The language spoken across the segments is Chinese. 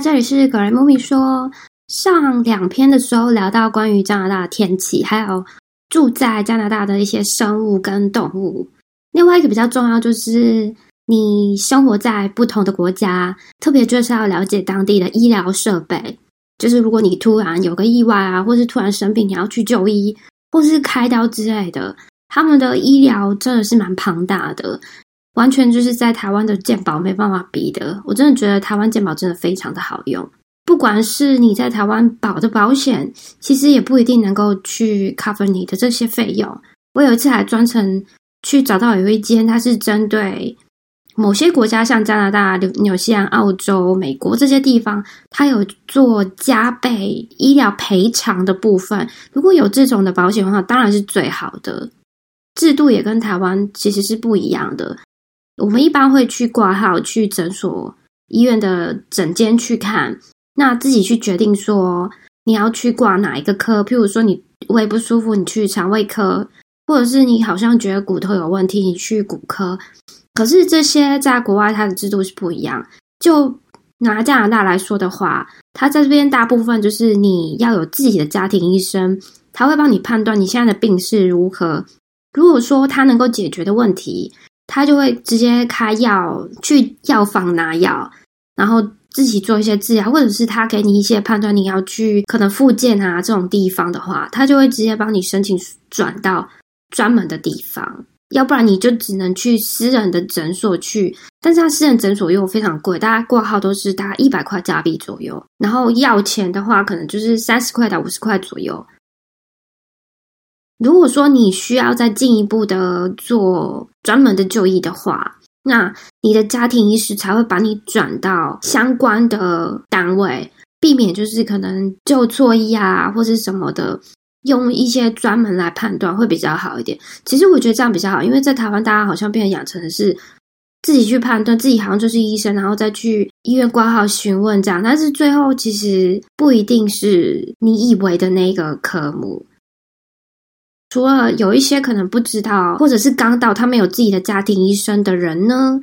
这里是格雷莫米说。上两篇的时候聊到关于加拿大的天气，还有住在加拿大的一些生物跟动物。另外一个比较重要就是你生活在不同的国家，特别就是要了解当地的医疗设备。就是如果你突然有个意外啊，或是突然生病，你要去就医或是开刀之类的，他们的医疗真的是蛮庞大的。完全就是在台湾的健保没办法比的，我真的觉得台湾健保真的非常的好用。不管是你在台湾保的保险，其实也不一定能够去 cover 你的这些费用。我有一次还专程去找到有一间，它是针对某些国家，像加拿大、纽纽西兰、澳洲、美国这些地方，它有做加倍医疗赔偿的部分。如果有这种的保险的话，当然是最好的。制度也跟台湾其实是不一样的。我们一般会去挂号，去诊所、医院的诊间去看，那自己去决定说你要去挂哪一个科。譬如说你胃不舒服，你去肠胃科；或者是你好像觉得骨头有问题，你去骨科。可是这些在国外它的制度是不一样。就拿加拿大来说的话，它在这边大部分就是你要有自己的家庭医生，他会帮你判断你现在的病是如何。如果说他能够解决的问题。他就会直接开药，去药房拿药，然后自己做一些治疗，或者是他给你一些判断，你要去可能复健啊这种地方的话，他就会直接帮你申请转到专门的地方，要不然你就只能去私人的诊所去，但是他私人诊所又非常贵，大家挂号都是大概一百块加币左右，然后药钱的话可能就是三十块到五十块左右。如果说你需要再进一步的做专门的就医的话，那你的家庭医师才会把你转到相关的单位，避免就是可能就错医啊或是什么的，用一些专门来判断会比较好一点。其实我觉得这样比较好，因为在台湾大家好像变得养成的是自己去判断，自己好像就是医生，然后再去医院挂号询问这样，但是最后其实不一定是你以为的那个科目。除了有一些可能不知道，或者是刚到他们有自己的家庭医生的人呢，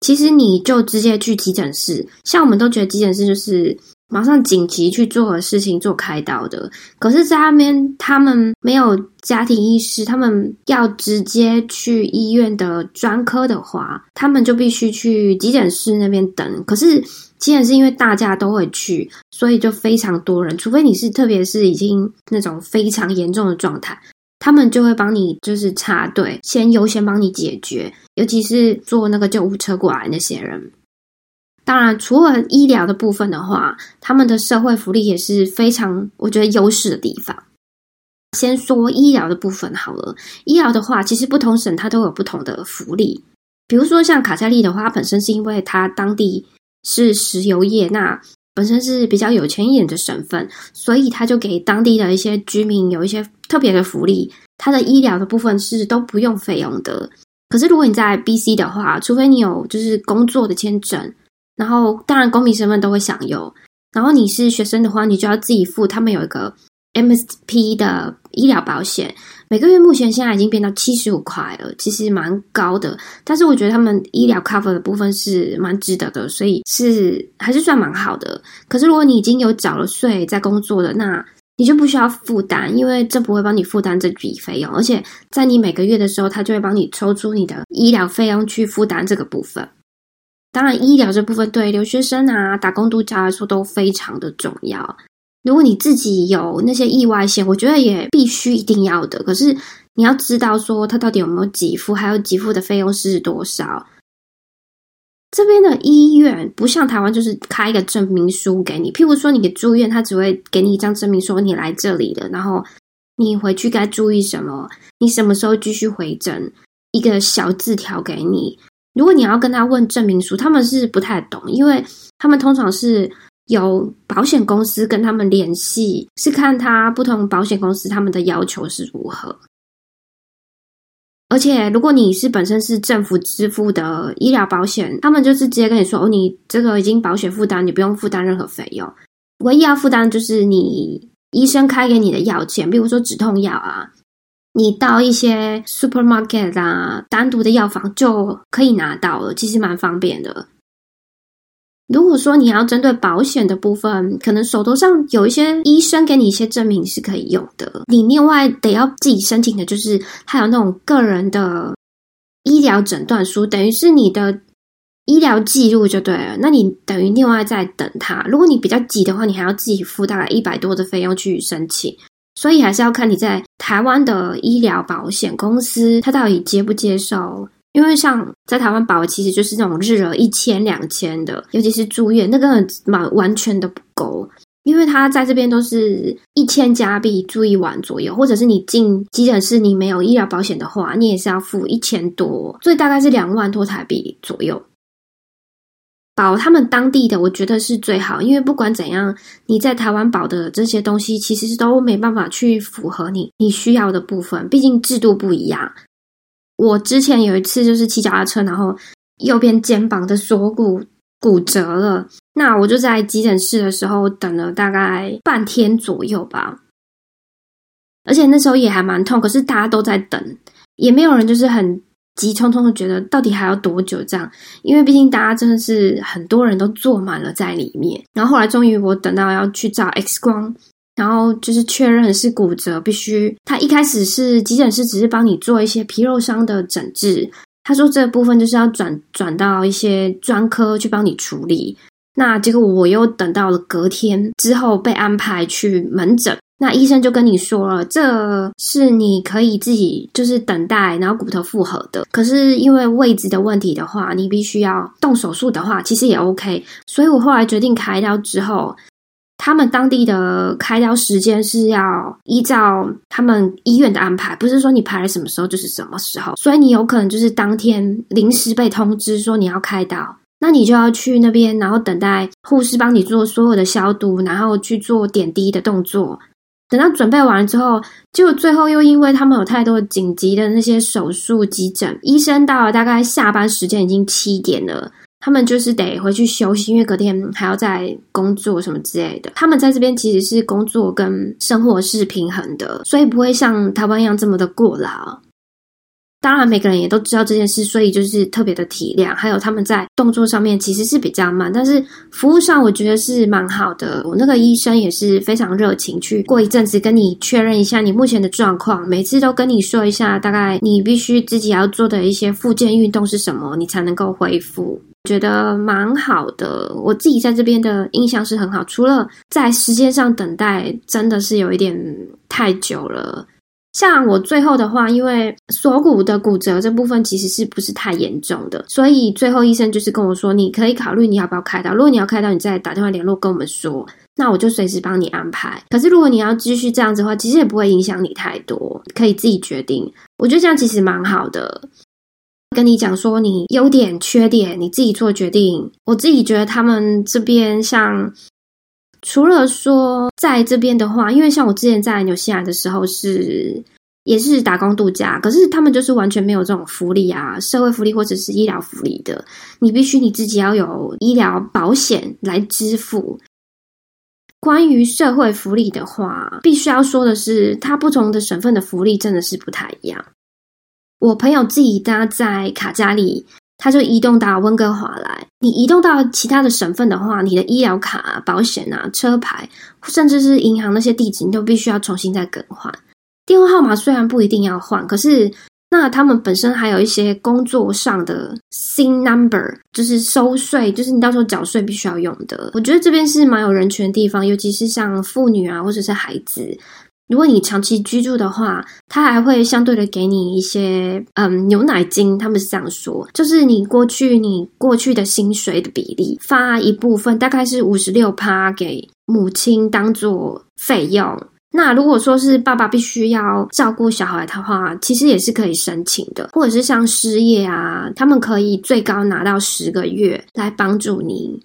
其实你就直接去急诊室。像我们都觉得急诊室就是马上紧急去做的事情，做开刀的。可是，在那边他们没有家庭医师，他们要直接去医院的专科的话，他们就必须去急诊室那边等。可是急诊室因为大家都会去，所以就非常多人。除非你是特别是已经那种非常严重的状态。他们就会帮你，就是插队，先优先帮你解决。尤其是坐那个救护车过来那些人。当然，除了医疗的部分的话，他们的社会福利也是非常，我觉得优势的地方。先说医疗的部分好了。医疗的话，其实不同省它都有不同的福利。比如说像卡塞利的话，本身是因为它当地是石油业，那。本身是比较有钱一点的省份，所以它就给当地的一些居民有一些特别的福利。它的医疗的部分是都不用费用的。可是如果你在 B C 的话，除非你有就是工作的签证，然后当然公民身份都会享有。然后你是学生的话，你就要自己付。他们有一个 M S P 的医疗保险。每个月目前现在已经变到七十五块了，其实蛮高的。但是我觉得他们医疗 cover 的部分是蛮值得的，所以是还是算蛮好的。可是如果你已经有缴了税在工作的，那你就不需要负担，因为这不会帮你负担这笔费用。而且在你每个月的时候，他就会帮你抽出你的医疗费用去负担这个部分。当然，医疗这部分对留学生啊、打工度假来说都非常的重要。如果你自己有那些意外险，我觉得也必须一定要的。可是你要知道说它到底有没有给付，还有给付的费用是多少。这边的医院不像台湾，就是开一个证明书给你。譬如说你住院，他只会给你一张证明，说你来这里了，然后你回去该注意什么，你什么时候继续回诊，一个小字条给你。如果你要跟他问证明书，他们是不太懂，因为他们通常是。有保险公司跟他们联系，是看他不同保险公司他们的要求是如何。而且，如果你是本身是政府支付的医疗保险，他们就是直接跟你说：“哦，你这个已经保险负担，你不用负担任何费用，唯一要负担就是你医生开给你的药钱，比如说止痛药啊，你到一些 supermarket 啊，单独的药房就可以拿到了，其实蛮方便的。”如果说你要针对保险的部分，可能手头上有一些医生给你一些证明是可以用的。你另外得要自己申请的，就是还有那种个人的医疗诊断书，等于是你的医疗记录就对了。那你等于另外在等他。如果你比较急的话，你还要自己付大概一百多的费用去申请。所以还是要看你在台湾的医疗保险公司，他到底接不接受。因为像在台湾保，其实就是那种日额一千两千的，尤其是住院，那个完完全的不够。因为他在这边都是一千加币住一晚左右，或者是你进急诊室，你没有医疗保险的话，你也是要付一千多，所以大概是两万多台币左右。保他们当地的，我觉得是最好，因为不管怎样，你在台湾保的这些东西，其实都没办法去符合你你需要的部分，毕竟制度不一样。我之前有一次就是骑脚踏车，然后右边肩膀的锁骨骨折了，那我就在急诊室的时候等了大概半天左右吧，而且那时候也还蛮痛，可是大家都在等，也没有人就是很急匆匆的觉得到底还要多久这样，因为毕竟大家真的是很多人都坐满了在里面，然后后来终于我等到要去照 X 光。然后就是确认是骨折，必须他一开始是急诊室，只是帮你做一些皮肉伤的诊治。他说这部分就是要转转到一些专科去帮你处理。那结果我又等到了隔天之后被安排去门诊，那医生就跟你说了，这是你可以自己就是等待，然后骨头复合的。可是因为位置的问题的话，你必须要动手术的话，其实也 OK。所以我后来决定开刀之后。他们当地的开刀时间是要依照他们医院的安排，不是说你排了什么时候就是什么时候。所以你有可能就是当天临时被通知说你要开刀，那你就要去那边，然后等待护士帮你做所有的消毒，然后去做点滴的动作。等到准备完了之后，就最后又因为他们有太多紧急的那些手术急诊，医生到了大概下班时间已经七点了。他们就是得回去休息，因为隔天还要再工作什么之类的。他们在这边其实是工作跟生活是平衡的，所以不会像台湾一样这么的过劳。当然，每个人也都知道这件事，所以就是特别的体谅。还有他们在动作上面其实是比较慢，但是服务上我觉得是蛮好的。我那个医生也是非常热情，去过一阵子跟你确认一下你目前的状况，每次都跟你说一下大概你必须自己要做的一些复健运动是什么，你才能够恢复。觉得蛮好的，我自己在这边的印象是很好。除了在时间上等待，真的是有一点太久了。像我最后的话，因为锁骨的骨折这部分其实是不是太严重的，所以最后医生就是跟我说，你可以考虑你要不要开刀。如果你要开刀，你再打电话联络跟我们说，那我就随时帮你安排。可是如果你要继续这样子的话，其实也不会影响你太多，可以自己决定。我觉得这样其实蛮好的。跟你讲说你优点缺点，你自己做决定。我自己觉得他们这边像，除了说在这边的话，因为像我之前在纽西兰的时候是也是打工度假，可是他们就是完全没有这种福利啊，社会福利或者是医疗福利的，你必须你自己要有医疗保险来支付。关于社会福利的话，必须要说的是，它不同的省份的福利真的是不太一样。我朋友自己搭在卡加里，他就移动到温哥华来。你移动到其他的省份的话，你的医疗卡、保险啊、车牌，甚至是银行那些地址，你都必须要重新再更换。电话号码虽然不一定要换，可是那他们本身还有一些工作上的新 number，就是收税，就是你到时候缴税必须要用的。我觉得这边是蛮有人权的地方，尤其是像妇女啊，或者是孩子。如果你长期居住的话，他还会相对的给你一些嗯牛奶金，他们是这样说，就是你过去你过去的薪水的比例发一部分，大概是五十六趴给母亲当做费用。那如果说是爸爸必须要照顾小孩的话，其实也是可以申请的，或者是像失业啊，他们可以最高拿到十个月来帮助你。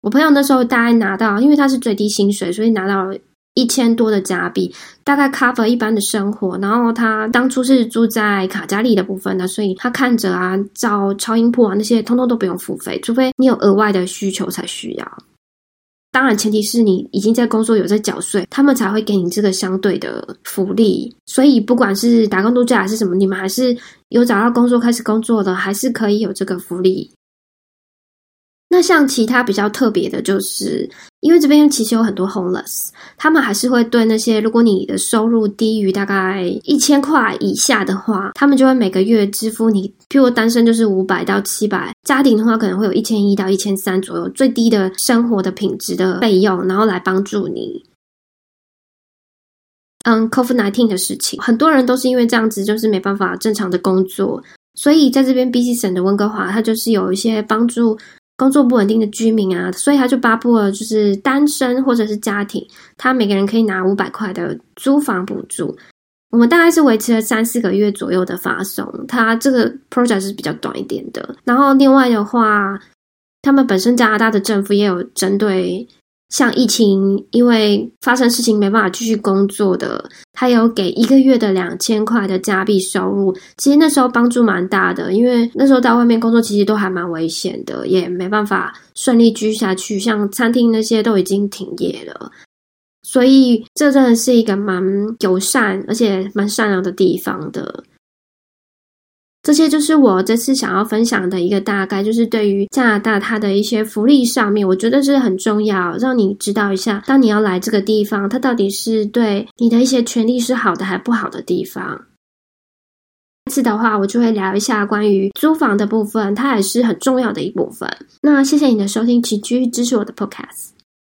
我朋友那时候大概拿到，因为他是最低薪水，所以拿到。一千多的加币，大概 cover 一般的生活。然后他当初是住在卡加利的部分的，所以他看着啊，照超音波啊那些，通通都不用付费，除非你有额外的需求才需要。当然，前提是你已经在工作，有在缴税，他们才会给你这个相对的福利。所以，不管是打工度假还是什么，你们还是有找到工作开始工作的，还是可以有这个福利。那像其他比较特别的，就是因为这边其实有很多 homeless，他们还是会对那些如果你的收入低于大概一千块以下的话，他们就会每个月支付你，譬如单身就是五百到七百，家庭的话可能会有一千一到一千三左右最低的生活的品质的费用，然后来帮助你。嗯，Covid nineteen 的事情，很多人都是因为这样子，就是没办法正常的工作，所以在这边 BC 省的温哥华，它就是有一些帮助。工作不稳定的居民啊，所以他就发布了，就是单身或者是家庭，他每个人可以拿五百块的租房补助。我们大概是维持了三四个月左右的发送，它这个 project 是比较短一点的。然后另外的话，他们本身加拿大的政府也有针对。像疫情，因为发生事情没办法继续工作的，他有给一个月的两千块的加币收入。其实那时候帮助蛮大的，因为那时候在外面工作其实都还蛮危险的，也没办法顺利居下去。像餐厅那些都已经停业了，所以这真的是一个蛮友善而且蛮善良的地方的。这些就是我这次想要分享的一个大概，就是对于加拿大它的一些福利上面，我觉得是很重要，让你知道一下，当你要来这个地方，它到底是对你的一些权利是好的还不好的地方。这次的话，我就会聊一下关于租房的部分，它也是很重要的一部分。那谢谢你的收听，持续支持我的 Podcast。